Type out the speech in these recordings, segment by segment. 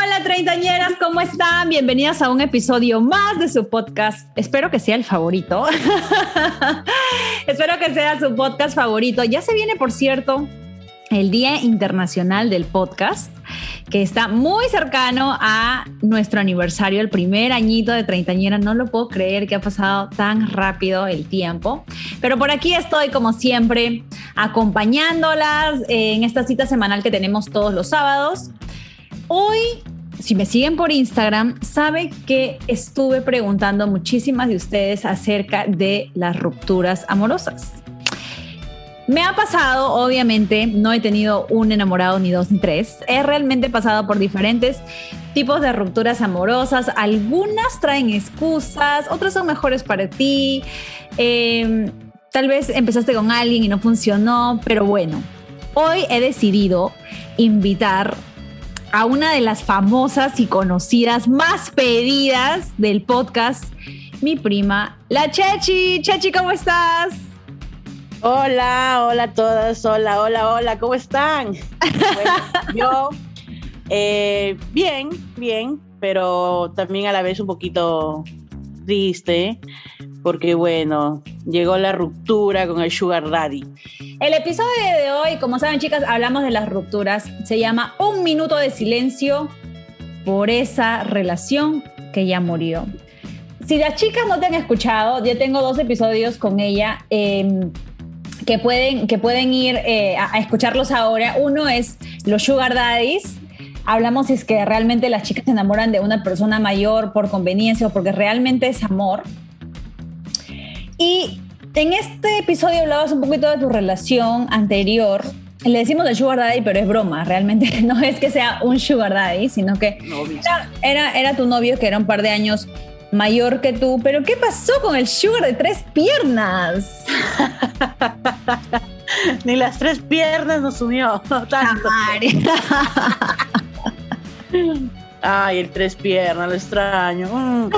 Hola treintañeras, ¿cómo están? Bienvenidas a un episodio más de su podcast. Espero que sea el favorito. Espero que sea su podcast favorito. Ya se viene, por cierto, el Día Internacional del Podcast, que está muy cercano a nuestro aniversario, el primer añito de treintañera. No lo puedo creer que ha pasado tan rápido el tiempo. Pero por aquí estoy, como siempre, acompañándolas en esta cita semanal que tenemos todos los sábados. Hoy, si me siguen por Instagram, sabe que estuve preguntando a muchísimas de ustedes acerca de las rupturas amorosas. Me ha pasado, obviamente, no he tenido un enamorado ni dos ni tres. He realmente pasado por diferentes tipos de rupturas amorosas. Algunas traen excusas, otras son mejores para ti. Em, tal vez empezaste con alguien y no funcionó, pero bueno, hoy he decidido invitar a una de las famosas y conocidas más pedidas del podcast, mi prima, la Chechi. Chechi, ¿cómo estás? Hola, hola a todas, hola, hola, hola, ¿cómo están? yo, eh, bien, bien, pero también a la vez un poquito triste, porque bueno, llegó la ruptura con el Sugar Daddy. El episodio de hoy, como saben chicas, hablamos de las rupturas. Se llama Un minuto de silencio por esa relación que ya murió. Si las chicas no te han escuchado, ya tengo dos episodios con ella em, que, pueden, que pueden ir eh, a, a escucharlos ahora. Uno es los Sugar Daddies, hablamos si es que realmente las chicas se enamoran de una persona mayor por conveniencia o porque realmente es amor. Y en este episodio hablabas un poquito de tu relación anterior. Le decimos de Sugar Daddy, pero es broma. Realmente no es que sea un Sugar Daddy, sino que era, era, tu novio que era un par de años mayor que tú. Pero ¿qué pasó con el Sugar de tres piernas? Ni las tres piernas nos. Tanto. Ay, el tres piernas, lo extraño. Mm.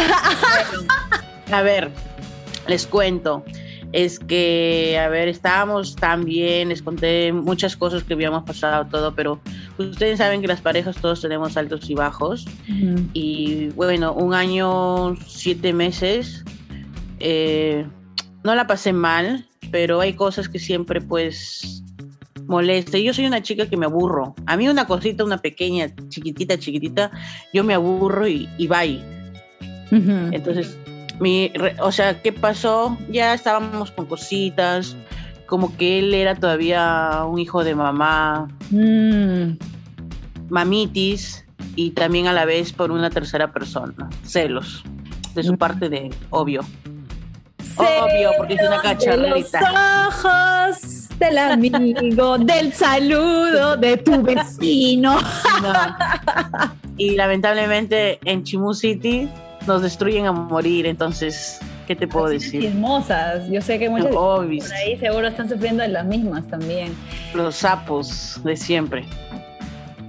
A ver, les cuento es que, a ver, estábamos tan bien, les conté muchas cosas que habíamos pasado, todo, pero ustedes saben que las parejas todos tenemos altos y bajos. Y bueno, un año, siete meses, eh, no la pasé mal, pero hay cosas que siempre pues molesta. Yo soy una chica que me aburro. A mí una cosita, una pequeña, chiquitita, chiquitita, yo me aburro y, y bye. Entonces, mi, o sea, ¿qué pasó? Ya estábamos con cositas, como que él era todavía un hijo de mamá, mm. mamitis, y también a la vez por una tercera persona, celos, de su mm. parte de obvio. obvio, porque es una cacharrita. Los ojos del amigo, del saludo de tu vecino. Y lamentablemente en Chimu City nos destruyen a morir, entonces, ¿qué te puedo decir? Chismosas, yo sé que muchos por ahí seguro están sufriendo de las mismas también. Los sapos de siempre.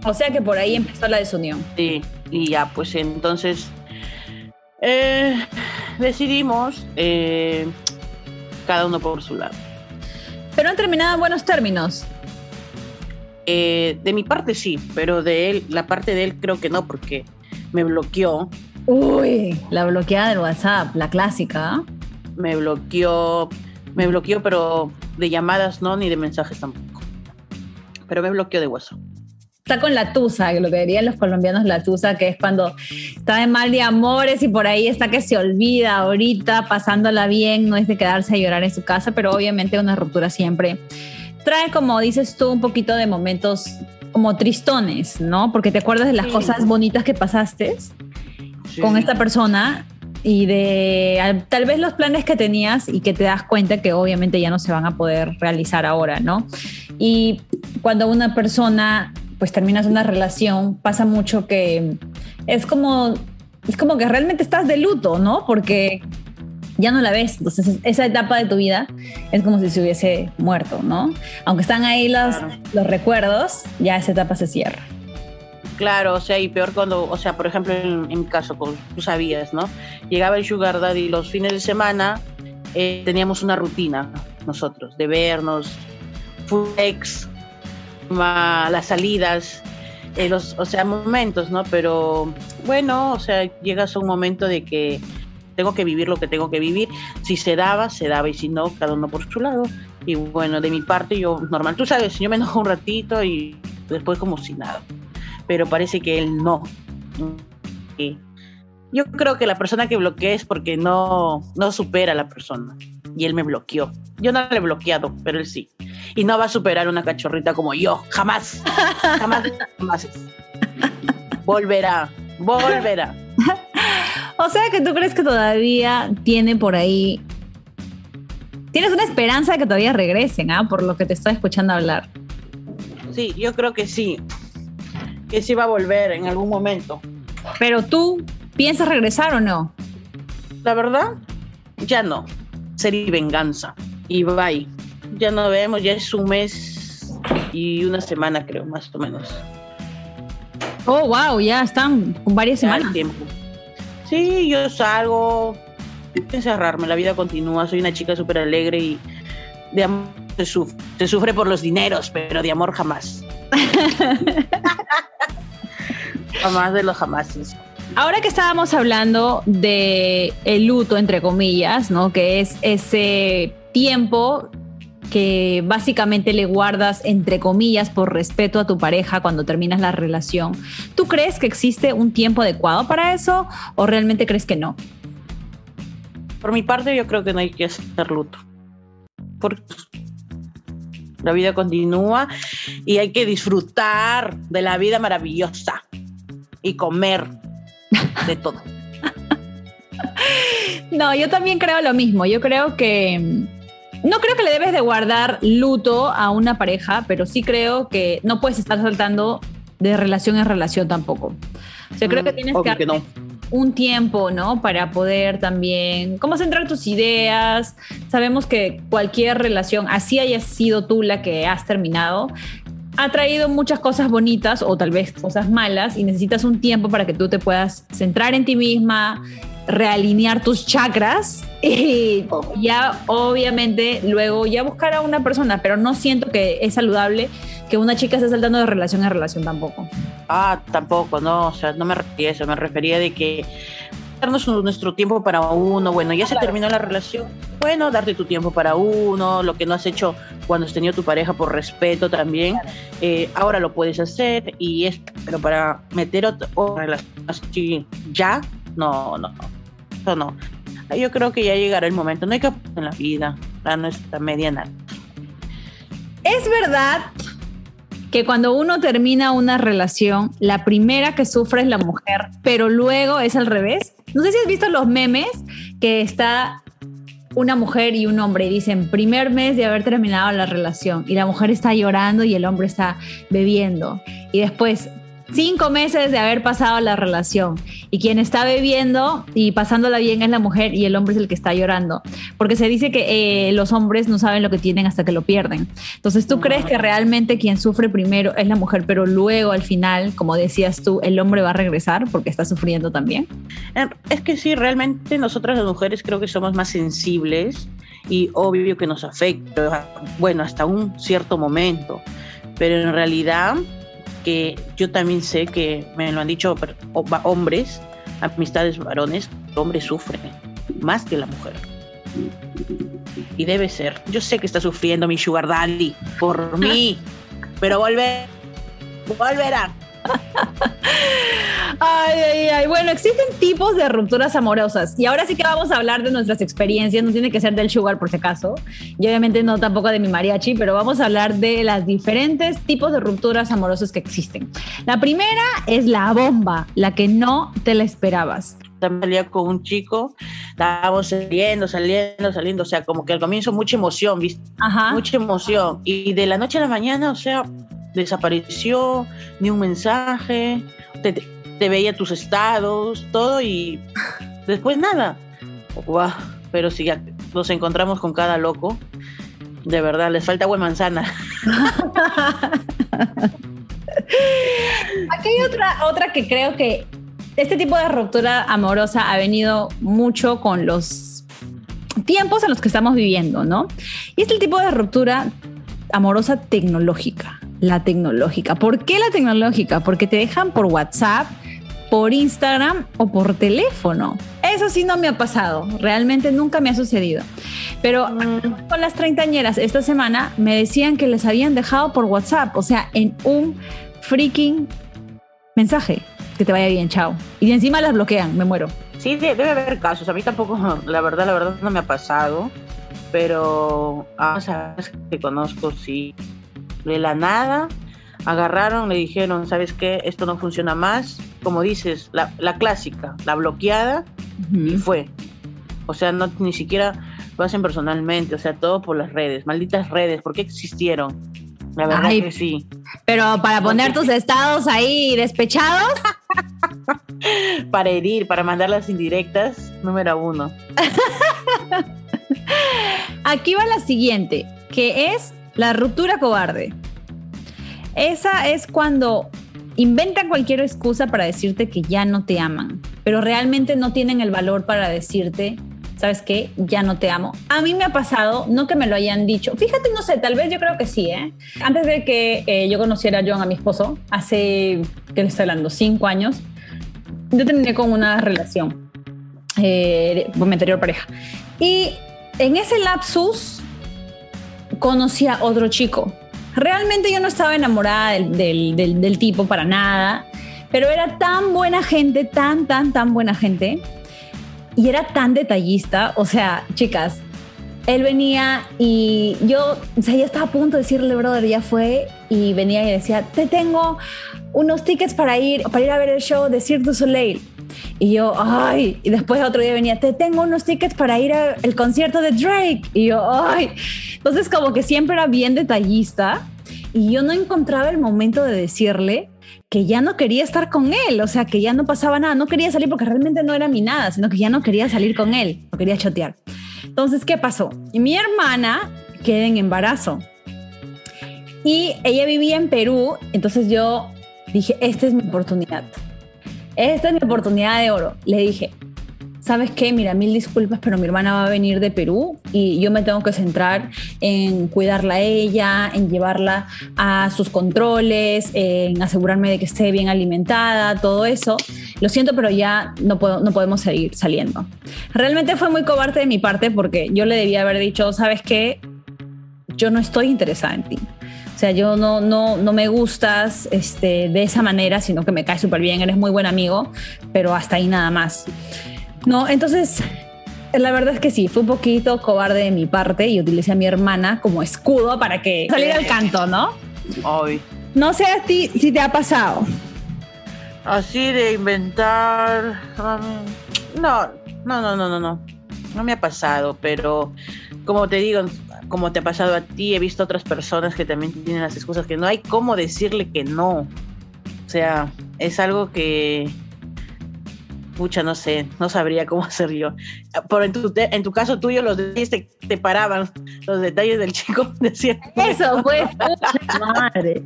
O sea que por ahí empezó la desunión. Sí, y ya, pues entonces eh, decidimos eh, cada uno por su lado. Pero han terminado en buenos términos. Eh, de mi parte sí, pero de él, la parte de él creo que no, porque me bloqueó Uy, la bloqueada del WhatsApp, la clásica. Me bloqueó, me bloqueó, pero de llamadas no, ni de mensajes tampoco. Pero me bloqueó de hueso. Está con la tusa, lo que dirían los colombianos la tusa, que es cuando está de mal de amores y por ahí está que se olvida ahorita, pasándola bien, no es de quedarse a llorar en su casa, pero obviamente una ruptura siempre trae, como dices tú, un poquito de momentos como tristones, ¿no? Porque te acuerdas de las cosas bonitas que pasaste con esta persona y de tal vez los planes que tenías y que te das cuenta que obviamente ya no se van a poder realizar ahora, ¿no? Y cuando una persona pues terminas una relación, pasa mucho que es como es como que realmente estás de luto, ¿no? Porque ya no la ves. Entonces, esa etapa de tu vida es como si se hubiese muerto, ¿no? Aunque están ahí los, los recuerdos, ya esa etapa se cierra. Claro, o sea, y peor cuando, o sea, por ejemplo, en, mi caso, como tú sabías, ¿no? Llegaba el Sugar Daddy los fines de semana, eh, teníamos una rutina nosotros, de vernos, flex, las salidas, eh, los, o sea, momentos, ¿no? Pero bueno, o sea, llegas a un momento de que tengo que vivir lo que tengo que vivir. Si se daba, se daba, y si no, cada uno por su lado. Y bueno, de mi parte, yo normal, tú sabes, yo me enojo un ratito y después como si nada. Pero parece que él no. Y yo creo que la persona que bloquea es porque no, no supera a la persona. Y él me bloqueó. Yo no le he bloqueado, pero él sí. Y no va a superar una cachorrita como yo. Jamás. Jamás. jamás. Volverá. Volverá. o sea que tú crees que todavía tiene por ahí. Tienes una esperanza de que todavía regresen, ¿ah? Por lo que te estoy escuchando hablar. Sí, yo creo que sí. Que sí va a volver en algún momento. Pero tú, ¿piensas regresar o no? La verdad, ya no. Sería venganza. Y bye. Ya no vemos, ya es un mes y una semana, creo, más o menos. Oh, wow, ya están varias semanas. Tiempo. Sí, yo salgo, encerrarme, la vida continúa, soy una chica súper alegre y de amor se sufre, se sufre por los dineros, pero de amor jamás. jamás de los jamases. Ahora que estábamos hablando de el luto, entre comillas, ¿no? Que es ese tiempo que básicamente le guardas, entre comillas, por respeto a tu pareja cuando terminas la relación. ¿Tú crees que existe un tiempo adecuado para eso o realmente crees que no? Por mi parte, yo creo que no hay que hacer luto. Porque la vida continúa y hay que disfrutar de la vida maravillosa y comer de todo. no, yo también creo lo mismo. Yo creo que no creo que le debes de guardar luto a una pareja, pero sí creo que no puedes estar saltando de relación en relación tampoco. O sea, creo que mm, tienes que, un tiempo, ¿no? Para poder también, cómo centrar tus ideas. Sabemos que cualquier relación, así haya sido tú la que has terminado, ha traído muchas cosas bonitas o tal vez cosas malas y necesitas un tiempo para que tú te puedas centrar en ti misma, realinear tus chakras y ya obviamente luego ya buscar a una persona, pero no siento que es saludable que una chica esté saltando de relación a relación tampoco. Ah, tampoco, no, o sea, no me refería a eso, me refería de que darnos nuestro tiempo para uno, bueno, ya se terminó la relación, bueno, darte tu tiempo para uno, lo que no has hecho cuando has tenido tu pareja por respeto también, eh, ahora lo puedes hacer y es, pero para meter otra relación así ya, no, no, no, no. Yo creo que ya llegará el momento, no hay que en la vida, la nuestra media nada. Es verdad que cuando uno termina una relación, la primera que sufre es la mujer, pero luego es al revés. No sé si has visto los memes que está una mujer y un hombre y dicen primer mes de haber terminado la relación y la mujer está llorando y el hombre está bebiendo y después cinco meses de haber pasado la relación y quien está bebiendo y pasándola bien es la mujer y el hombre es el que está llorando, porque se dice que eh, los hombres no saben lo que tienen hasta que lo pierden. Entonces, ¿tú crees que realmente quien sufre primero es la mujer, pero luego al final, como decías tú, el hombre va a regresar porque está sufriendo también? Eh, es que sí, realmente nosotras las mujeres creo que somos más sensibles y obvio que nos afecta, bueno, hasta un cierto momento, pero en realidad que yo también sé que me lo han dicho hombres, amistades varones, el hombre sufre más que la mujer. Y debe ser. Yo sé que está sufriendo mi sugar daddy por mí, pero volver, volverá. Ay, ay, ay. Bueno, existen tipos de rupturas amorosas y ahora sí que vamos a hablar de nuestras experiencias. No tiene que ser del sugar por si acaso y obviamente no tampoco de mi mariachi, pero vamos a hablar de las diferentes tipos de rupturas amorosas que existen. La primera es la bomba, la que no te la esperabas también salía con un chico, estábamos saliendo, saliendo, saliendo, o sea, como que al comienzo mucha emoción, ¿viste? Ajá. Mucha emoción. Y de la noche a la mañana, o sea, desapareció, ni un mensaje. te veía tus estados, todo y después nada. Guau, pero si ya nos encontramos con cada loco, de verdad, les falta agua manzana. Aquí hay otra, otra que creo que este tipo de ruptura amorosa ha venido mucho con los tiempos en los que estamos viviendo, ¿no? Y es el tipo de ruptura amorosa tecnológica, la tecnológica. ¿Por qué la tecnológica? Porque te dejan por WhatsApp, por Instagram o por teléfono. Eso sí no me ha pasado, realmente nunca me ha sucedido. Pero mm. con las treintañeras esta semana me decían que les habían dejado por WhatsApp, o sea, en un freaking mensaje. Que te vaya bien, chao. Y encima las bloquean, me muero. Sí, debe haber casos. A mí tampoco, la verdad, la verdad no me ha pasado. Pero a sabes que conozco, sí. De la nada, agarraron, le dijeron, ¿sabes qué? Esto no funciona más. Como dices, la, la clásica, la bloqueada, y fue. O sea, no ni siquiera lo hacen personalmente, o sea, todo por las redes, malditas redes, ¿por qué existieron? La verdad que sí. Pero para poner tus estados ahí despechados. para herir, para mandar las indirectas, número uno. Aquí va la siguiente, que es la ruptura cobarde. Esa es cuando inventan cualquier excusa para decirte que ya no te aman, pero realmente no tienen el valor para decirte ¿sabes qué? Ya no te amo. A mí me ha pasado, no que me lo hayan dicho, fíjate, no sé, tal vez yo creo que sí, ¿eh? Antes de que eh, yo conociera a John, a mi esposo, hace, ¿qué le estoy hablando? Cinco años, yo terminé con una relación eh, anterior pareja. Y en ese lapsus conocí a otro chico. Realmente yo no estaba enamorada del, del, del tipo para nada, pero era tan buena gente, tan, tan, tan buena gente y era tan detallista, o sea, chicas, él venía y yo, o sea, ya estaba a punto de decirle, brother, ya fue, y venía y decía, te tengo unos tickets para ir, para ir a ver el show de Cirque du Soleil. Y yo, ay, y después otro día venía, te tengo unos tickets para ir al concierto de Drake. Y yo, ay. Entonces como que siempre era bien detallista y yo no encontraba el momento de decirle, que ya no quería estar con él, o sea, que ya no pasaba nada, no quería salir porque realmente no era mi nada, sino que ya no quería salir con él, no quería chotear. Entonces, ¿qué pasó? Mi hermana queda en embarazo y ella vivía en Perú, entonces yo dije, esta es mi oportunidad, esta es mi oportunidad de oro. Le dije, ¿sabes qué? Mira, mil disculpas, pero mi hermana va a venir de Perú y yo me tengo que centrar en cuidarla a ella, en llevarla a sus controles, en asegurarme de que esté bien alimentada, todo eso. Lo siento, pero ya no, puedo, no podemos seguir saliendo. Realmente fue muy cobarde de mi parte porque yo le debía haber dicho, ¿sabes qué? Yo no estoy interesada en ti. O sea, yo no, no, no me gustas este, de esa manera, sino que me caes súper bien, eres muy buen amigo, pero hasta ahí nada más. No, entonces, la verdad es que sí, fue un poquito cobarde de mi parte y utilicé a mi hermana como escudo para que saliera al canto, ¿no? Hoy. No sé a ti si te ha pasado. Así de inventar. Um, no, no, no, no, no, no. No me ha pasado, pero como te digo, como te ha pasado a ti, he visto otras personas que también tienen las excusas que no hay cómo decirle que no. O sea, es algo que, pucha, no sé, no sabría cómo hacer yo. Pero en tu, en tu caso tuyo, los detalles te, paraban, los detalles del chico decían. Eso, pues, madre.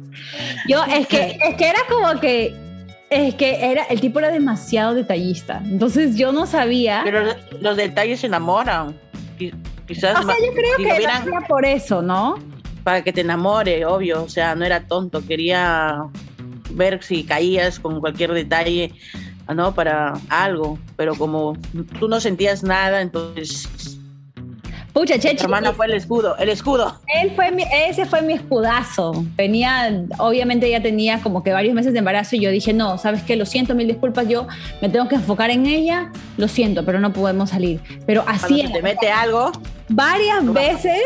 Yo, es que, es que era como que. Es que era, el tipo era demasiado detallista. Entonces yo no sabía. Pero los detalles se enamoran. Quizás. O sea, yo creo que era por eso, ¿no? Para que te enamore, obvio. O sea, no era tonto. Quería ver si caías con cualquier detalle ¿no? Para algo, pero como tú no sentías nada, entonces... Pucha, Chechi. hermana fue el escudo, el escudo. Él fue ese fue mi escudazo. Venía, obviamente ya tenía como que varios meses de embarazo y yo dije, no, ¿sabes qué? Lo siento, mil disculpas, yo me tengo que enfocar en ella, lo siento, pero no podemos salir. Pero así... te mete algo. Varias veces,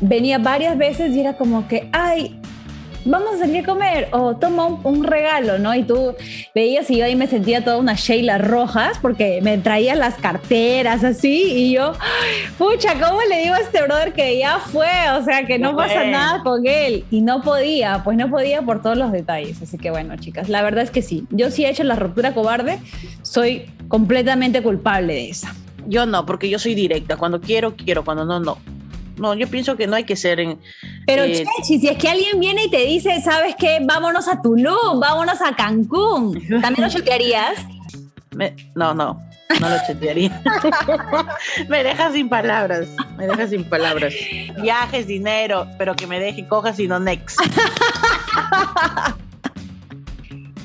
venía varias veces y era como que, ay, vamos a salir a comer o toma un, regalo, ¿no? Y tú veías y yo ahí me sentía toda una Sheila Rojas porque me traía las carteras así y yo, pucha, ¿cómo le digo a este brother que ya fue? O sea, que no pasa nada con él. Y no podía, pues no podía por todos los detalles. Así que bueno, chicas, la verdad es que sí. Yo sí he hecho la ruptura cobarde, soy completamente culpable de esa. Yo no, porque yo soy directa. Cuando quiero, quiero. Cuando no, no. No, yo pienso que no hay que ser en. Pero, eh, Chechi, si es que alguien viene y te dice, ¿sabes qué? Vámonos a Tulum, vámonos a Cancún. ¿También lo chotearías? no, no. No lo chetearía. me dejas sin palabras. Me dejas sin palabras. Viajes, dinero, pero que me deje cojas y no next.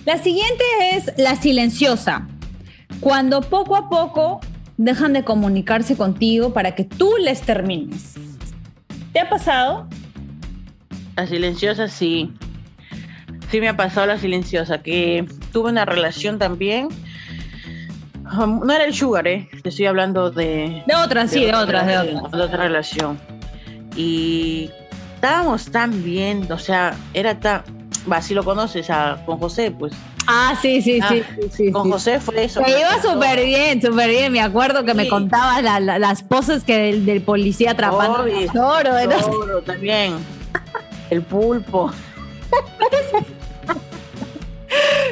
La siguiente es la silenciosa. Cuando poco a poco dejan de comunicarse contigo para que tú les termines. ¿Te ha pasado? La silenciosa sí. Sí me ha pasado la silenciosa, que tuve una relación también. Um, no era el sugar, ¿eh? Te estoy hablando de... De otras, sí, de otras, de otras. De otra relación. Y estábamos tan bien, o sea, era tan... Va, si lo conoces a, con José, pues Ah, sí, sí, sí, ah, sí, Con José fue eso. Me iba súper bien, súper bien. Me acuerdo que me contabas las poses que del, policía atrapando el toro. El toro también. El pulpo.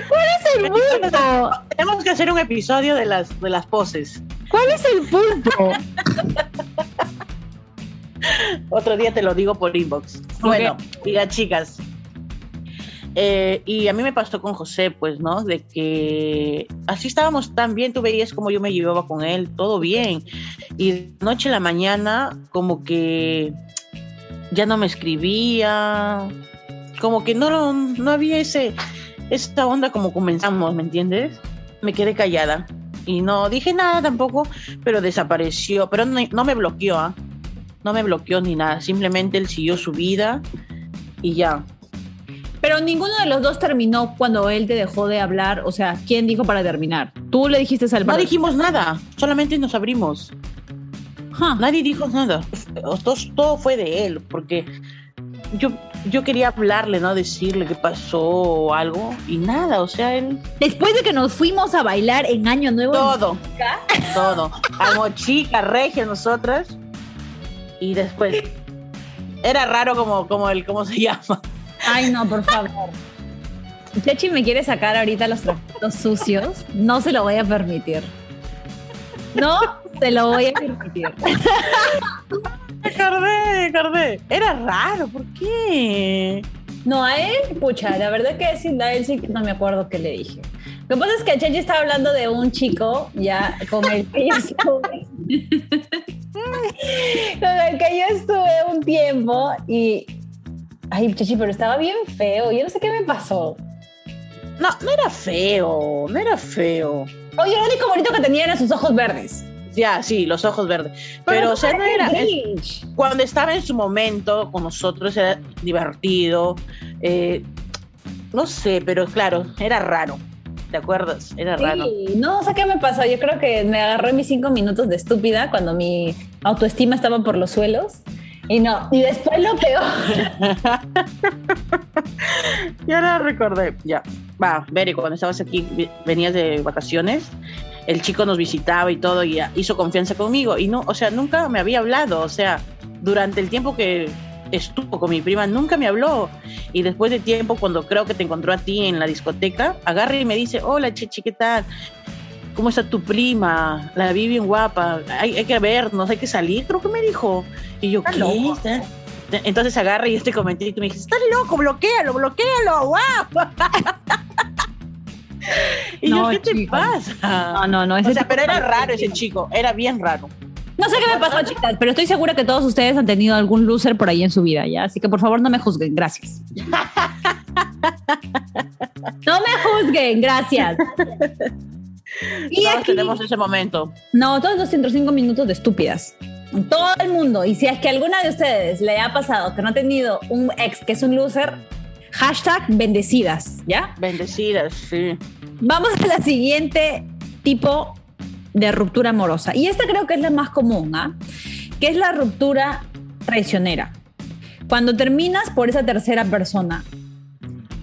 ¿Cuál es el pulpo? Tenemos que hacer un episodio de las, de las poses. ¿Cuál es el pulpo? Otro día te lo digo por inbox. Bueno, diga chicas, eh, y a mí me pasó con José, pues, ¿no? De que así estábamos tan bien, tú veías cómo yo me llevaba con él, todo bien. Y de noche a la mañana, como que ya no me escribía, como que no, no había ese, esa onda como comenzamos, ¿me entiendes? Me quedé callada y no dije nada tampoco, pero desapareció, pero no, no me bloqueó, ¿ah? no me bloqueó ni nada, simplemente él siguió su vida y ya, pero ninguno de los dos terminó cuando él te dejó de hablar. O sea, ¿quién dijo para terminar? Tú le dijiste al No dijimos nada, solamente nos abrimos. Nadie dijo nada. Todo, todo, fue de él, porque yo, yo quería hablarle, ¿no? Decirle qué pasó o algo, y nada, o sea, él. Después de que nos fuimos a bailar en Año Nuevo. Todo. todo. Como chica, regia, nosotras. Y después. Era raro como, como el, ¿cómo se llama? Ay, no, por favor. Chechi me quiere sacar ahorita los trapitos sucios. No se lo voy a permitir. No se lo voy a permitir. Cardé, Cardé. Era raro, ¿por qué? No, a él, pucha, la verdad que sí, a él sí no me acuerdo qué le dije. Lo que pasa es que Chechi estaba hablando de un chico ya con el que yo estuve. con el que yo estuve un tiempo y Ay, Chechi, pero estaba bien feo. Yo no sé qué me pasó. No, no era feo, no era feo. Oye, lo único bonito que tenía eran sus ojos verdes. Ya, sí, los ojos verdes. Pero, o sea, no era. cuando estaba en su momento con nosotros era divertido. Eh, no sé, pero claro, era raro. ¿Te acuerdas? Era raro. No, sé qué me pasó. Yo creo que me agarré mis cinco minutos de estúpida cuando mi autoestima estaba por los suelos. Y no, y después lo peor. ya la recordé, ya. Va, Beri, cuando estabas aquí, venías de vacaciones, el chico nos visitaba y todo, y hizo confianza conmigo. Y no, o sea, nunca me había hablado, o sea, durante el tiempo que estuvo con mi prima, nunca me habló. Y después de tiempo, cuando creo que te encontró a ti en la discoteca, agarra y me dice, hola, Chichi, ¿qué tal? ¿Cómo está tu prima? La vi bien guapa, hay, hay que vernos, hay que salir, creo que me dijo. Y yo, ¿qué? Entonces agarra y este comentario y me dice, estás loco, bloquealo, bloquealo, guau. y yo, ¿qué te pasa? No, no, no. o sea, pero era raro ese chico, era bien raro. No sé qué me pasó, chicas, pero estoy segura que todos ustedes han tenido algún loser por ahí en su vida, ¿ya? Así que por favor no me juzguen, gracias. no me juzguen, gracias. Y aquí, tenemos ese momento. No, todos los 105 minutos de estúpidas. Todo el mundo. Y si es que alguna de ustedes le ha pasado que no ha tenido un ex que es un loser, hashtag bendecidas, ¿ya? Bendecidas, sí. Vamos a la siguiente tipo de ruptura amorosa. Y esta creo que es la más común, ¿ah? Que es la ruptura traicionera. Cuando terminas por esa tercera persona,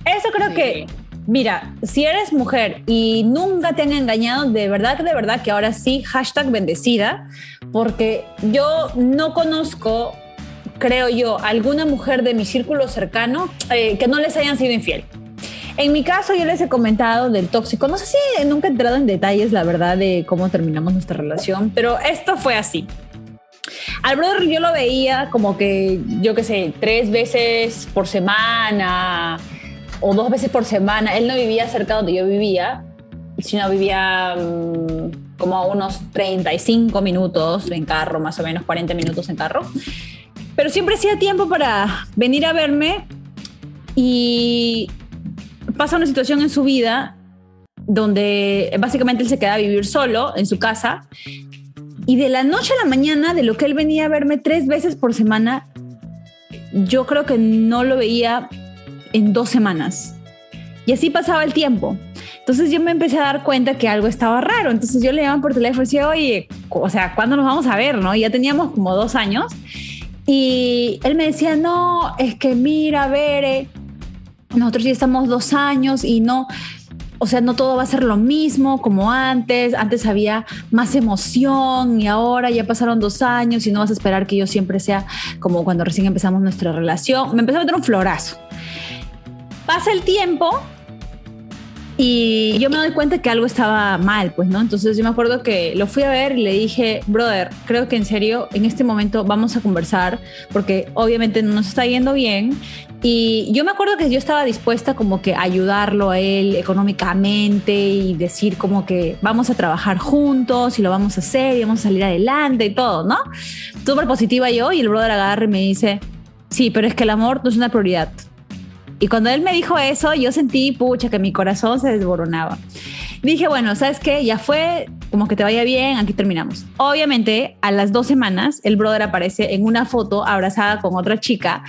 eso creo que, mira, si eres mujer y nunca te han engañado, de verdad, de verdad que ahora sí, hashtag bendecida, porque yo no conozco, creo yo, alguna mujer de mi círculo cercano eh, que no les hayan sido infiel. En mi caso, yo les he comentado del tóxico. No sé si nunca he entrado en detalles, la verdad, de cómo terminamos nuestra relación, pero esto fue así. Al brother yo lo veía como que, yo qué sé, tres veces por semana o dos veces por semana. Él no vivía cerca donde yo vivía, sino vivía mm, como a unos 35 minutos en carro, más o menos 40 minutos en carro. Pero siempre hacía tiempo para venir a verme y pasa una situación en su vida donde básicamente él se queda a vivir solo en su casa y de la noche a la mañana, de lo que él venía a verme tres veces por semana, yo creo que no lo veía en dos semanas. Y así pasaba el tiempo. Entonces yo me empecé a dar cuenta que algo estaba raro. Entonces yo le llamaba por teléfono y decía, oye, o sea, ¿cuándo nos vamos a ver? ¿no? ya teníamos como dos años. Y él me decía, no, es que mira, Bere, nosotros ya estamos dos años y no, o sea, no todo va a ser lo mismo como antes. Antes había más emoción y ahora ya pasaron dos años y no vas a esperar que yo siempre sea como cuando recién empezamos nuestra relación. Me empezó a meter un florazo. Pasa el tiempo y yo me doy cuenta que algo estaba mal, pues, ¿no? Entonces yo me acuerdo que lo fui a ver y le dije, brother, creo que en serio, en este momento vamos a conversar, porque obviamente no nos está yendo bien. Y yo me acuerdo que yo estaba dispuesta como que ayudarlo a él económicamente y decir como que vamos a trabajar juntos y lo vamos a hacer y vamos a salir adelante y todo, ¿no? Súper positiva yo y el brother agarra y me dice, sí, pero es que el amor no es una prioridad y cuando él me dijo eso, yo sentí, pucha, que mi corazón se desboronaba. Dije, bueno, ¿sabes qué? Ya fue, como que te vaya bien, aquí terminamos. Obviamente, a las dos semanas, el brother aparece en una foto abrazada con otra chica.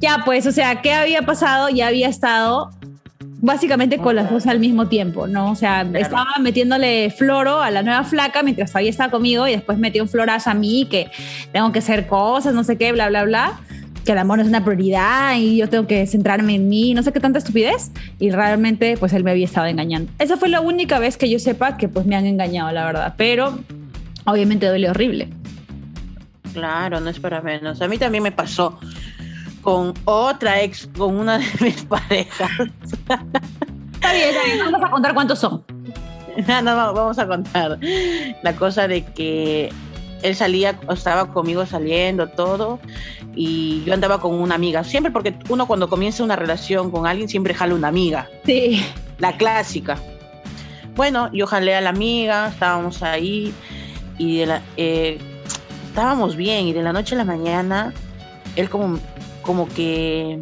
Ya, pues, o sea, ¿qué había pasado? Ya había estado básicamente con las dos al mismo tiempo, ¿no? O sea, estaba metiéndole floro a la nueva flaca mientras todavía estaba conmigo y después metió un florazo a mí que tengo que hacer cosas, no sé qué, bla, bla, bla que el amor es una prioridad y yo tengo que centrarme en mí, no sé qué tanta estupidez. Y realmente, pues él me había estado engañando. Esa fue la única vez que yo sepa que pues me han engañado, la verdad. Pero obviamente duele horrible. Claro, no es para menos. A mí también me pasó con otra ex, con una de mis parejas. Está bien, está bien. Vamos a contar cuántos son. No, no, vamos a contar. La cosa de que él salía, estaba conmigo saliendo, todo, y yo andaba con una amiga, siempre porque uno cuando comienza una relación con alguien siempre jala una amiga. Sí. La clásica. Bueno, yo jalé a la amiga, estábamos ahí y de la, eh, estábamos bien y de la noche a la mañana él como, como que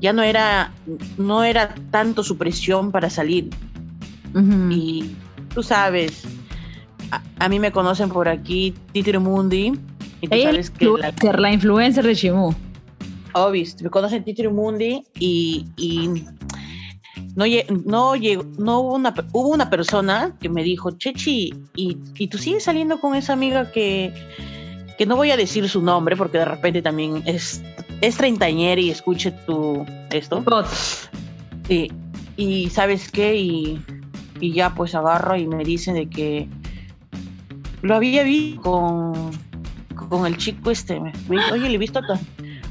ya no era, no era tanto su presión para salir. Y tú sabes, a, mí me conocen por aquí, Mundi y tú sabes que la, influencer de Shimu. Obvio, me conocen Mundi y, y no, no, no hubo, una, hubo una persona que me dijo, Chechi, ¿y, y tú sigues saliendo con esa amiga que, que no voy a decir su nombre porque de repente también es, es treintañera y escuche tu esto. Sí, y sabes qué, y, y ya pues agarro y me dicen de que lo había visto con con el chico este. Me, oye, le he visto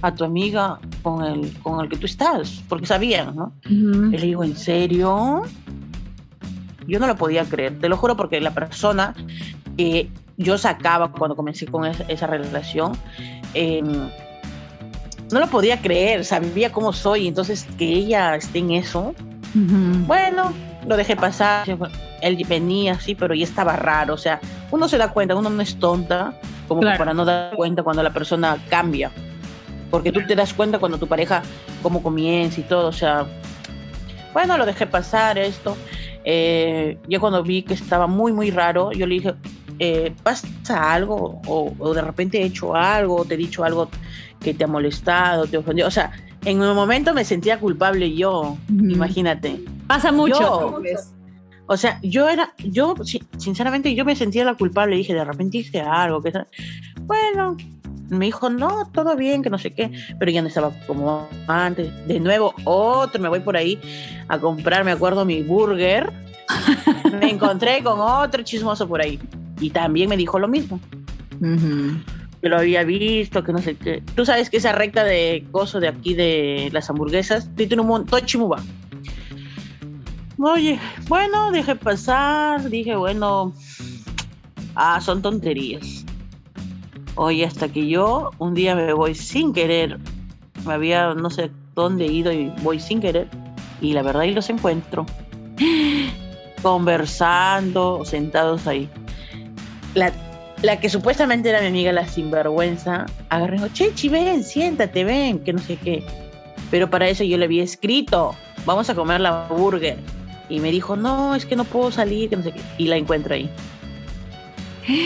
a tu, amiga con el, con el que tú estás, porque sabían, ¿no? Y le digo, ¿en serio? Yo no lo podía creer, te lo juro, porque la persona que yo sacaba cuando comencé con esa, relación, em, no lo podía creer, sabía cómo soy, entonces que ella esté en eso, bueno, lo dejé pasar, él venía así, pero ya estaba raro, o sea, uno se da cuenta, uno no es tonta, como para no dar cuenta cuando la persona cambia. Porque tú te das cuenta cuando tu pareja, cómo comienza y todo, o sea, bueno, lo dejé pasar esto. Eh, yo cuando vi que estaba muy, muy raro, yo le dije, eh, ¿pasa algo? O, de repente he hecho algo, o te he dicho algo que te ha molestado, te ofendió. O sea, en un momento me sentía culpable yo, imagínate. Pasa mucho. O sea, yo era, yo, sinceramente, yo me sentía la culpable. Dije, de repente hice algo. Que, bueno, me dijo, no, todo bien, que no sé qué, pero ya no estaba como antes. De nuevo, otro, me voy por ahí a comprar, me acuerdo, mi burger. me encontré con otro chismoso por ahí y también me dijo lo mismo. Que lo había visto, que no sé qué. Tú sabes que esa recta de coso de aquí de las hamburguesas tiene un montón chimuba. Oye, bueno, dejé pasar, dije, bueno, ah, son tonterías. Oye, hasta que yo un día me voy sin querer, me había no sé dónde ido y voy sin querer, y la verdad y los encuentro conversando, sentados ahí. La, la, que supuestamente era mi amiga, la sinvergüenza, agarré y dijo, Chechi, ven, siéntate, ven, que no sé qué. Pero para eso yo le había escrito, vamos a comer la burger. Y me dijo, no, es que no puedo salir, que no sé qué. Y la encuentro ahí.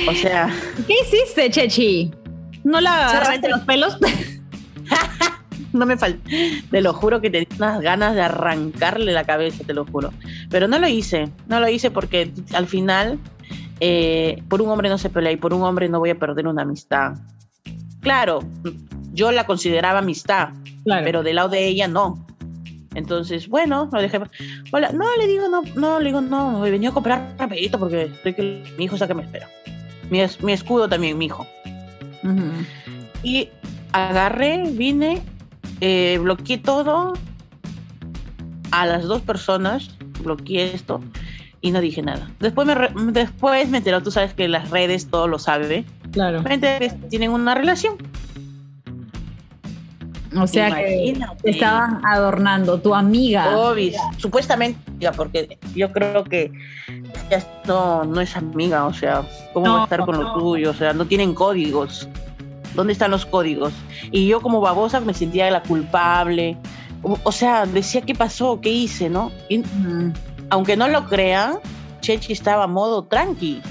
O sea. ¿Qué hiciste, Chechi? ¿No la agarraste los pelos? no me falta. Te lo juro que tenía unas ganas de arrancarle la cabeza, te lo juro. Pero no lo hice. No lo hice porque al final, eh, por un hombre no se pelea y por un hombre no voy a perder una amistad. Claro, yo la consideraba amistad, pero del lado de ella no. Entonces, bueno, lo dejé. Hola, no, le digo, no, no, le digo, no, me venía a comprar rapidito porque estoy que mi hijo está que me espera. Mi, mi escudo también, mi hijo. Y agarré, vine, eh, bloqueé todo a las dos personas, bloqueé esto y no dije nada. Después me, después me enteró, tú sabes que las redes todo lo sabe. Claro. Me enteré que tienen una relación. O sea que estaban adornando, tu amiga. Obvio, supuestamente, porque yo creo que no, no es amiga, o sea, ¿cómo va a estar con lo tuyo? O sea, no tienen códigos. ¿Dónde están los códigos? Y yo como babosa me sentía la culpable. O, sea, decía qué pasó, qué hice, ¿no? Y, Aunque no lo crean, Chechi estaba a modo tranqui.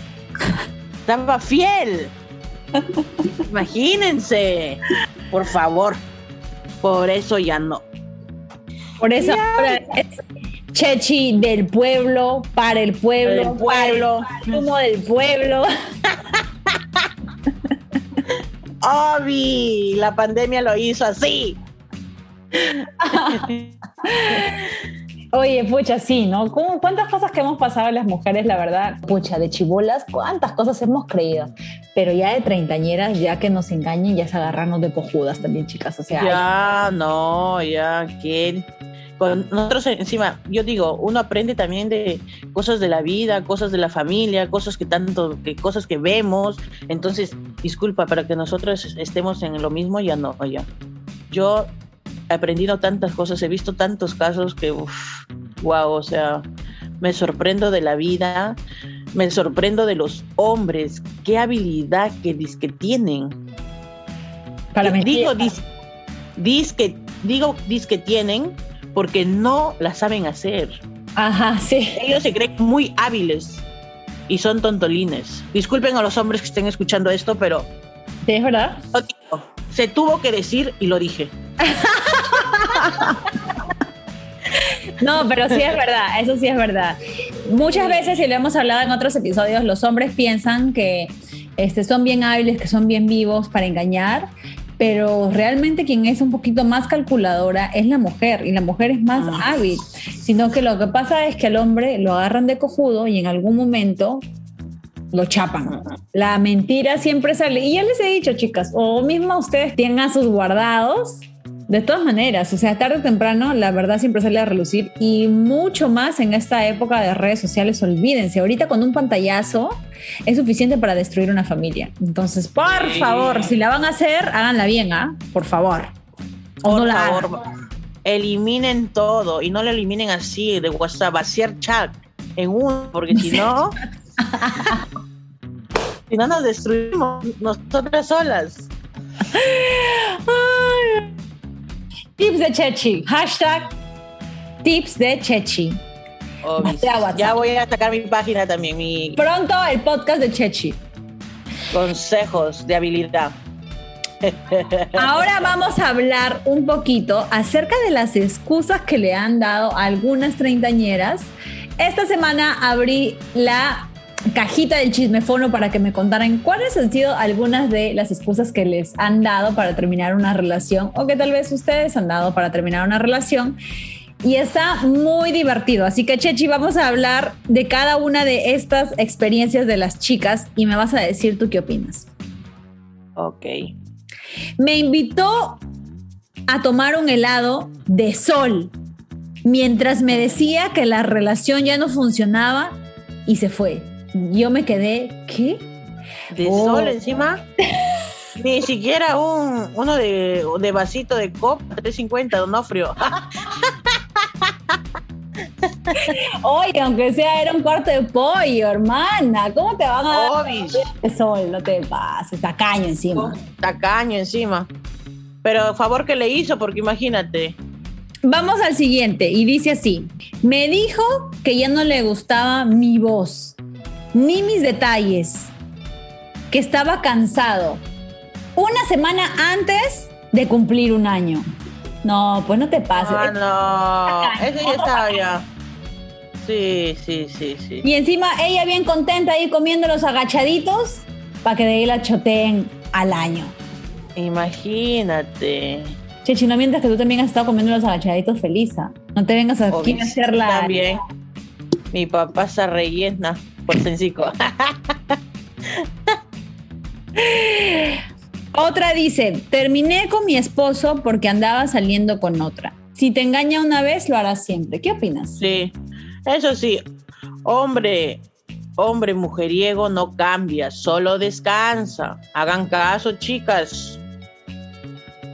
estaba fiel. Imagínense, por favor. Por eso ya no. Por eso es Chechi del pueblo, para el pueblo, del pueblo, como del pueblo. Obi, la pandemia lo hizo así. Oye, pucha, sí, ¿no? ¿Cuántas cosas que hemos pasado las mujeres, la verdad? Pucha, de chibolas, ¿cuántas cosas hemos creído? Pero ya de treintañeras, ya que nos engañen, ya es agarrarnos de cojudas también, chicas. O sea, ya, no, ya, ¿quién? Con nosotros encima, yo digo, uno aprende también de cosas de la vida, cosas de la familia, cosas que tanto, que cosas que vemos. Entonces, disculpa, para que nosotros estemos en lo mismo, ya no, ya. Yo aprendido tantas cosas, he visto tantos casos que, uff, wow, o sea, me sorprendo de la vida, me sorprendo de los hombres, qué habilidad que, que tienen. Para digo, dis, que, digo dis que tienen porque no la saben hacer. Ajá, sí. Ellos se creen muy hábiles y son tontolines. Disculpen a los hombres que estén escuchando esto, pero... ¿Sí, es verdad? Se tuvo que decir y lo dije. No, pero sí es verdad, eso sí es verdad. Muchas veces, y lo hemos hablado en otros episodios, los hombres piensan que este, son bien hábiles, que son bien vivos para engañar, pero realmente quien es un poquito más calculadora es la mujer, y la mujer es más ah. hábil, sino que lo que pasa es que al hombre lo agarran de cojudo y en algún momento lo chapan. La mentira siempre sale. Y ya les he dicho, chicas, o mismo ustedes tengan sus guardados de todas maneras, o sea, tarde o temprano la verdad siempre sale a relucir y mucho más en esta época de redes sociales, olvídense, ahorita con un pantallazo es suficiente para destruir una familia. Entonces, por favor, si la van a hacer, háganla bien, ¿ah? Por favor. O por favor, eliminen todo y no lo eliminen así de WhatsApp, vaciar chat en uno, porque si no, si no nos destruimos nosotras solas. Tips de Chechi. Hashtag tips de Chechi. ya voy a sacar mi página también. Mi... Pronto el podcast de Chechi. Consejos de habilidad. Ahora vamos a hablar un poquito acerca de las excusas que le han dado a algunas treintañeras. Esta semana abrí la cajita del chismefono para que me contaran cuáles han sido algunas de las excusas que les han dado para terminar una relación o que tal vez ustedes han dado para terminar una relación. Y está muy divertido. Así que, Chechi, vamos a hablar de cada una de estas experiencias de las chicas y me vas a decir tú qué opinas. Ok. Me invitó a tomar un helado de sol mientras me decía que la relación ya no funcionaba y se fue. Yo me quedé, ¿qué? ¿De Oh. sol encima? Ni siquiera un, uno de, de vasito de copa 350, Donofrio. Oye, aunque sea era un cuarto de pollo, hermana. ¿Cómo te van a dar de sol? No te pases, tacaño encima. Tacaño encima. Pero favor que le hizo, porque imagínate. Vamos al siguiente y dice así. Me dijo que ya no le gustaba mi voz, ni mis detalles, que estaba cansado. Una semana antes de cumplir un año. No, pues no te pases. Ah, no. Ese ya estaba ya. Sí, sí, sí, sí. Y encima ella bien contenta ahí comiendo los agachaditos para que de ahí la choteen al año. Imagínate. Chechi, no mientras que tú también has estado comiendo los agachaditos feliz. ¿ah? No te vengas aquí a hacer la... También. Mi papá se rellena por sencillo. Otra dice, terminé con mi esposo porque andaba saliendo con otra. Si te engaña una vez, lo harás siempre. ¿Qué opinas? Sí, eso sí, hombre, hombre mujeriego no cambia, solo descansa. Hagan caso, chicas.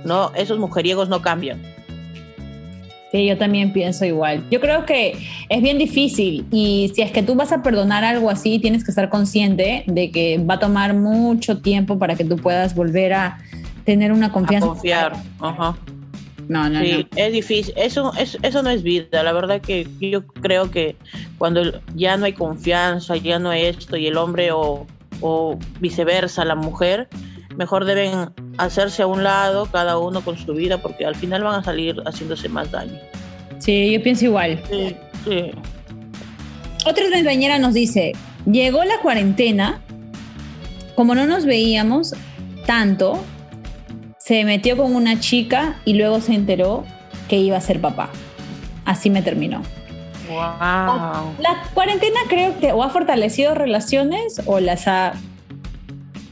No, esos mujeriegos no cambian. Sí, yo también pienso igual. Yo creo que es bien difícil y si es que tú vas a perdonar algo así, tienes que estar consciente de que va a tomar mucho tiempo para que tú puedas volver a tener una A confianza. confiar. Ajá. No, no, Sí, no. es difícil. Eso, es- eso no es vida. La verdad que yo creo que cuando ya no hay confianza, ya no hay esto, y el hombre o, o viceversa, la mujer, mejor deben hacerse a un lado, cada uno con su vida, porque al final van a salir haciéndose más daño. Sí, yo pienso igual. Sí, sí. Otra treintañera nos dice, llegó la cuarentena, como no nos veíamos tanto, se metió con una chica y luego se enteró que iba a ser papá. Así me terminó. Wow. La cuarentena creo que o ha fortalecido relaciones o las ha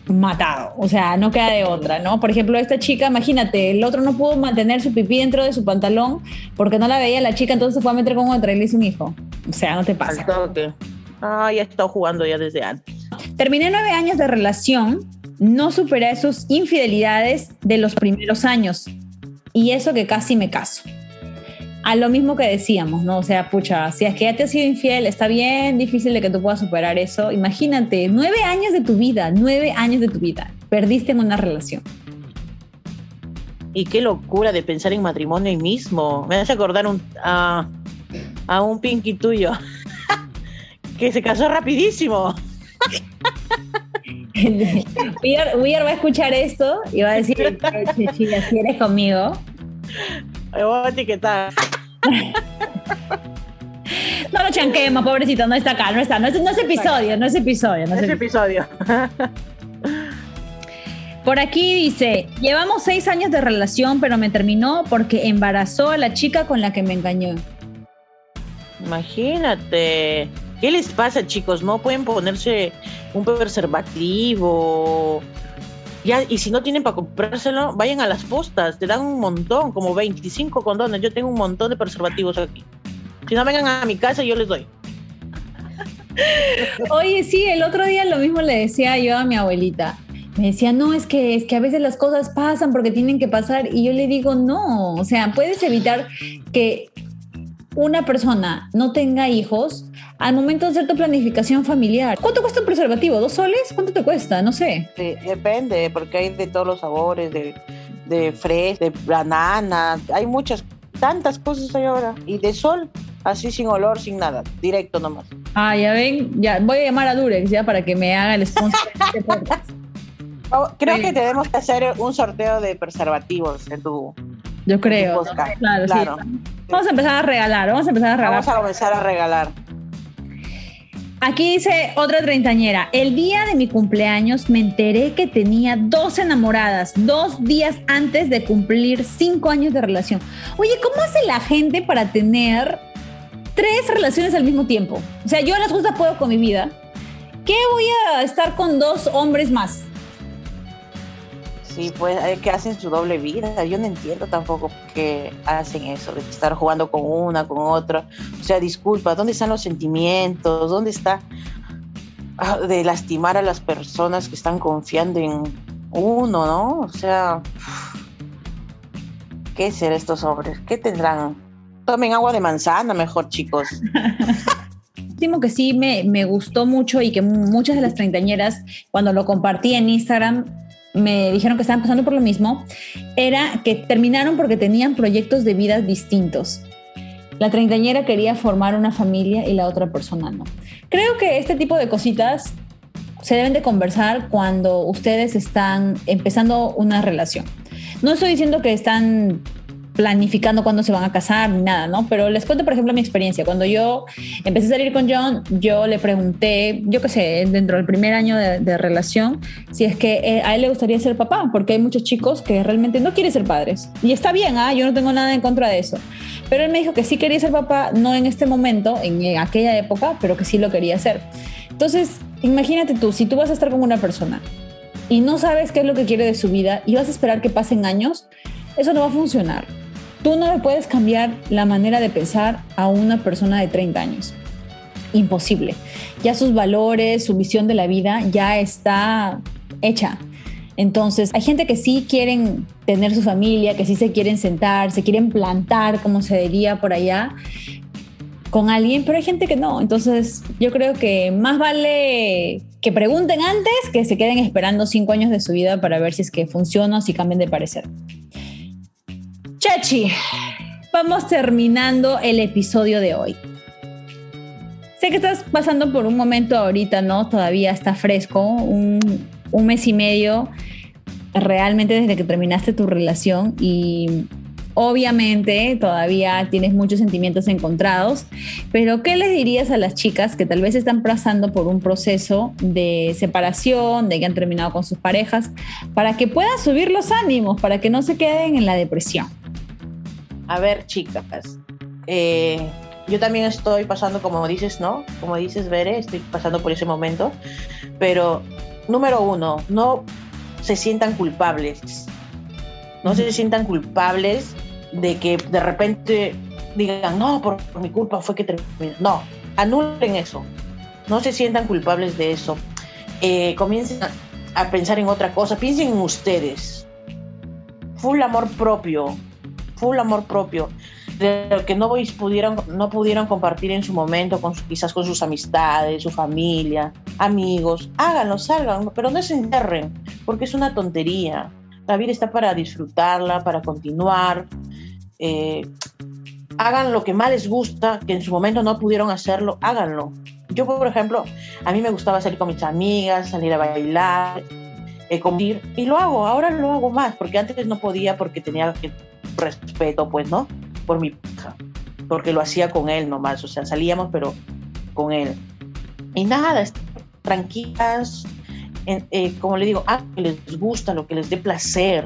matado. O sea, no queda de otra, ¿no? Por ejemplo, esta chica, imagínate, el otro no pudo mantener su pipí dentro de su pantalón porque no la veía la chica, entonces se fue a meter con otra y le hizo un hijo. O sea, no te pasa. Ah, ya he estado jugando ya desde antes. Terminé nueve años de relación, no superé sus infidelidades de los primeros años. Y eso que casi me caso. A lo mismo que decíamos, ¿no? O sea, pucha, si es que ya te has sido infiel, está bien difícil de que tú puedas superar eso. Imagínate, nueve años de tu vida, nueve años de tu vida, perdiste en una relación. Y qué locura de pensar en matrimonio ahí mismo. Me hace acordar un, a, a un pinky tuyo que se casó rapidísimo. Weir, va a escuchar esto y va a decir, si eres conmigo. Me voy a etiquetar. No lo chanquemos, pobrecito, no está acá, no está, no es, no es episodio, no es episodio. No es episodio. Por aquí dice, llevamos seis años de relación, pero me terminó porque embarazó a la chica con la que me engañó. Imagínate. ¿Qué les pasa, chicos? No pueden ponerse un preservativo. Y si no tienen para comprárselo, vayan a las postas. Te dan un montón, como 25 condones. Yo tengo un montón de preservativos aquí. Si no vengan a mi casa, yo les doy. Oye, sí, el otro día lo mismo le decía yo a mi abuelita. Me decía, no, es que, es que a veces las cosas pasan porque tienen que pasar. Y yo le digo, no, o sea, puedes evitar que una persona no tenga hijos al momento de hacer tu planificación familiar. ¿Cuánto cuesta un preservativo? ¿Dos soles? ¿Cuánto te cuesta? No sé. Sí, depende, porque hay de todos los sabores, de, de fresa, de banana. Hay muchas, tantas cosas hay ahora. Y de sol, así sin olor, sin nada. Directo nomás. Ah, ya ven, ya voy a llamar a Durex ya para que me haga el sponsor de este. Oh, creo que tenemos que hacer un sorteo de preservativos en tu, Yo creo. Claro, Claro. sí. Vamos a empezar a regalar, vamos a empezar a regalar. Vamos a comenzar a regalar. Aquí dice otra treintañera, el día de mi cumpleaños me enteré que tenía dos enamoradas, dos días antes de cumplir cinco años de relación. Oye, ¿cómo hace la gente para tener tres relaciones al mismo tiempo? O sea, yo a las justas puedo con mi vida. ¿Qué voy a estar con dos hombres más? Sí, pues eh, que hacen su doble vida. Yo no entiendo tampoco qué hacen eso, de estar jugando con una, con otra. O sea, disculpa, ¿dónde están los sentimientos? ¿Dónde está ah, de lastimar a las personas que están confiando en uno, no? O sea, ¿qué serán estos hombres? ¿Qué tendrán? Tomen agua de manzana mejor, chicos. último que sí me, me, gustó mucho y que muchas de las treintañeras, cuando lo compartí en Instagram, me dijeron que estaban pasando por lo mismo, era que terminaron porque tenían proyectos de vida distintos. La treintañera quería formar una familia y la otra persona no. Creo que este tipo de cositas se deben de conversar cuando ustedes están empezando una relación. No estoy diciendo que están planificando cuándo se van a casar ni nada, ¿no? Pero les cuento, por ejemplo, mi experiencia. Cuando yo empecé a salir con John, yo le pregunté, yo qué sé, dentro del primer año de, relación, si es que eh, a él le gustaría ser papá, porque hay muchos chicos que realmente no quieren ser padres. Y está bien, ¿ah? Yo no tengo nada en contra de eso. Pero él me dijo que sí quería ser papá, no en este momento, en aquella época, pero que sí lo quería hacer. Entonces, imagínate tú, si tú vas a estar con una persona y no sabes qué es lo que quiere de su vida y vas a esperar que pasen años, eso no va a funcionar. Tú no le puedes cambiar la manera de pensar a una persona de 30 años. Imposible. Ya sus valores, su visión de la vida ya está hecha. Entonces, hay gente que sí quieren tener su familia, que sí se quieren sentar, se quieren plantar, como se diría por allá, con alguien, pero hay gente que no. Entonces, yo creo que más vale que pregunten antes que se queden esperando cinco años de su vida para ver si es que funciona o si cambian de parecer. Chachi, vamos terminando el episodio de hoy. Sé que estás pasando por un momento ahorita, ¿no? Todavía está fresco, un, un mes y medio realmente desde que terminaste tu relación y obviamente todavía tienes muchos sentimientos encontrados, pero ¿qué les dirías a las chicas que tal vez están pasando por un proceso de separación, de que han terminado con sus parejas, para que puedan subir los ánimos, para que no se queden en la depresión? A ver, chicas, eh, yo también estoy pasando, como dices, ¿no? Como dices, Bere, estoy pasando por ese momento, pero número uno, no se sientan culpables, no se sientan culpables de que de repente digan, no, por, mi culpa fue que terminé. No, anulen eso, no se sientan culpables de eso. Eh, comiencen a, a pensar en otra cosa, piensen en ustedes. Full amor propio, full amor propio, de lo que no pudieron, no pudieron compartir en su momento, con, quizás con sus amistades, su familia, amigos. Háganlo, salgan, pero no se enterren, porque es una tontería. La vida está para disfrutarla, para continuar. Eh, hagan lo que más les gusta, que en su momento no pudieron hacerlo, háganlo. Yo, por ejemplo, a mí me gustaba salir con mis amigas, salir a bailar, eh, comer, y lo hago, ahora lo hago más, porque antes no podía porque tenía que respeto, pues, ¿no? Por mi hija, porque lo hacía con él nomás, o sea, salíamos, pero con él. Y nada, tranquilas, eh, como le digo, a que les gusta, lo que les dé placer,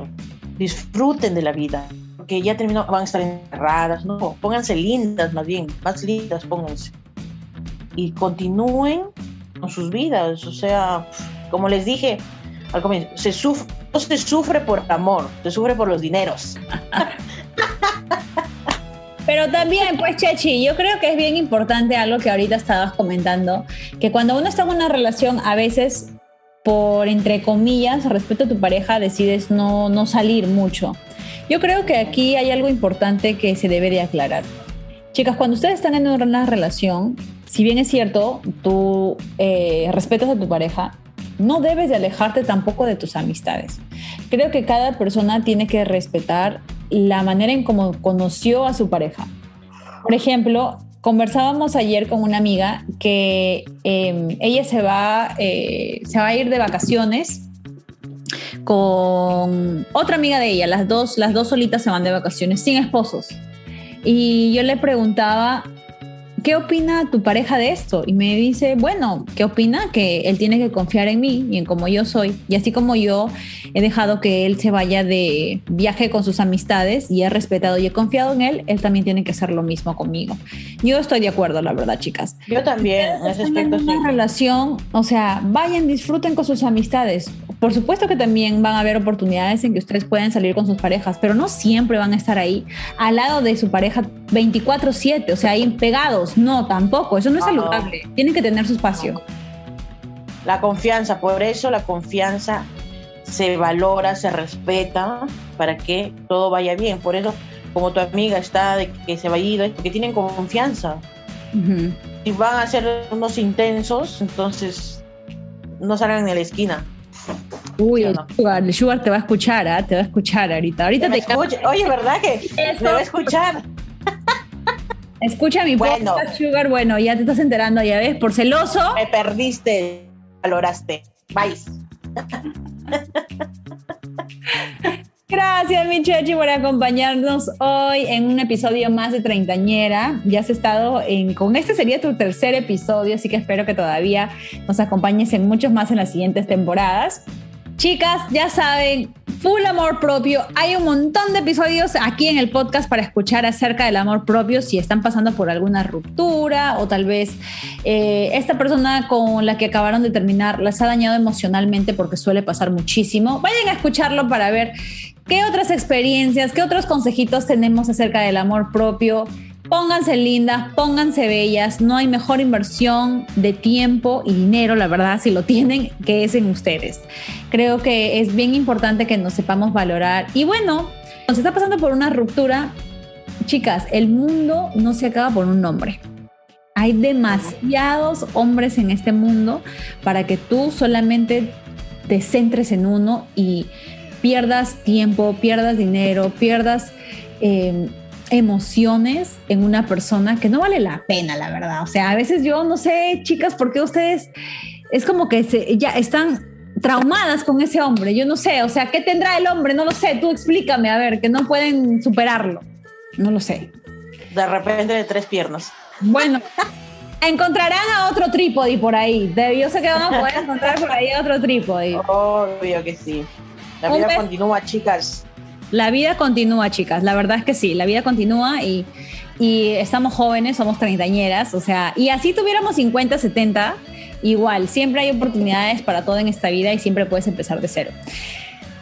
disfruten de la vida, porque ya terminó, van a estar encerradas, no, pónganse lindas más bien, más lindas, pónganse. Y continúen con sus vidas, o sea, como les dije al comienzo, se no se sufre por amor, se sufre por los dineros. Pero también, pues, Chechi, yo creo que es bien importante algo que ahorita estabas comentando, que cuando uno está en una relación, a veces, por entre comillas, respeto a tu pareja, decides no, no salir mucho. Yo creo que aquí hay algo importante que se debe de aclarar. Chicas, cuando ustedes están en una relación, si bien es cierto, tú eh, respetas a tu pareja, no debes de alejarte tampoco de tus amistades. Creo que cada persona tiene que respetar la manera en cómo conoció a su pareja. Por ejemplo, conversábamos ayer con una amiga que em, ella se va, eh, se va a ir de vacaciones con otra amiga de ella. Las dos, las dos solitas se van de vacaciones sin esposos. Y yo le preguntaba ¿qué opina tu pareja de esto? Y me dice, bueno, ¿qué opina? Que él tiene que confiar en mí y en cómo yo soy. Y así como yo he dejado que él se vaya de viaje con sus amistades y he respetado y he confiado en él, él también tiene que hacer lo mismo conmigo. Yo estoy de acuerdo, la verdad, chicas. Yo también, en ese aspecto una relación, o sea, vayan, disfruten con sus amistades. Por supuesto que también van a haber oportunidades en que ustedes pueden salir con sus parejas, pero no siempre van a estar ahí al lado de su pareja 24/7, o sea, ahí pegados. No, tampoco, eso no es saludable. Tienen que tener su espacio. La confianza, por eso la confianza se valora, se respeta para que todo vaya bien. Por eso, como tu amiga está de que se va a ir, es porque tienen confianza. Si van a ser unos intensos, entonces no salgan en la esquina. Uy, el, sugar, te va a escuchar, ¿ah? te va a escuchar ahorita. Ahorita te Oye, ¿verdad que me va a escuchar? Escucha mi bueno. Sugar. Bueno, ya te estás enterando, ya ves, por celoso. Me perdiste, valoraste. Bye. Gracias, mi Chechi, por acompañarnos hoy en un episodio más de Treintañera. Ya has estado en, con este sería tu tercer episodio, así que espero que todavía nos acompañes en muchos más en las siguientes temporadas. Chicas, ya saben, full amor propio. Hay un montón de episodios aquí en el podcast para escuchar acerca del amor propio si están pasando por alguna ruptura o tal vez eh, esta persona con la que acabaron de terminar las ha dañado emocionalmente porque suele pasar muchísimo. Vayan a escucharlo para ver qué otras experiencias, qué otros consejitos tenemos acerca del amor propio Pónganse lindas, pónganse bellas, no hay mejor inversión de tiempo y dinero, la verdad, si lo tienen, que es en ustedes. Creo que es bien importante que nos sepamos valorar. Y bueno, se está pasando por una ruptura, chicas, el mundo no se acaba por un nombre. Hay demasiados hombres en este mundo para que tú solamente te centres en uno y pierdas tiempo, pierdas dinero, pierdas eh, emociones en una persona que no vale la pena, la verdad. O sea, a veces yo no sé, chicas, por qué ustedes es como que se, ya están traumadas con ese hombre. Yo no sé, o sea, ¿qué tendrá el hombre? No lo sé. Tú explícame, a ver, que no pueden superarlo. No lo sé. De repente de tres piernas. Bueno, encontrarán a otro trípode por ahí. Yo sé que van a poder encontrar por ahí otro trípode. Obvio que sí. La vida continúa, chicas. La vida continúa, chicas. La verdad es que sí, la vida continúa y, estamos jóvenes, somos treintañeras, o sea, y así tuviéramos 50, 70, igual, siempre hay oportunidades para todo en esta vida y siempre puedes empezar de cero.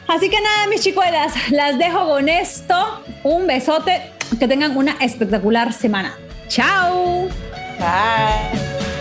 Así que nada, mis chicuelas, las dejo con esto. Un besote, que tengan una espectacular semana. Chao. Bye.